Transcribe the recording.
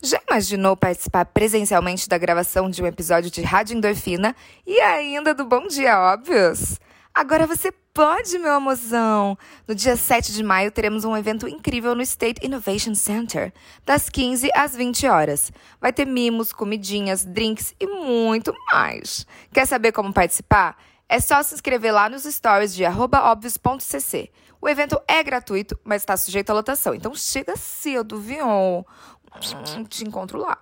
Já imaginou participar presencialmente da gravação de um episódio de Rádio Endorfina e ainda do Bom Dia Óbvios? Agora você pode, meu amorzão! No dia 7 de maio teremos um evento incrível no State Innovation Center, das 15 às 20 horas. Vai ter mimos, comidinhas, drinks e muito mais. Quer saber como participar? É só se inscrever lá nos stories de óbvios.cc. O evento é gratuito, mas está sujeito à lotação, então chega cedo, viu? Te encontro lá.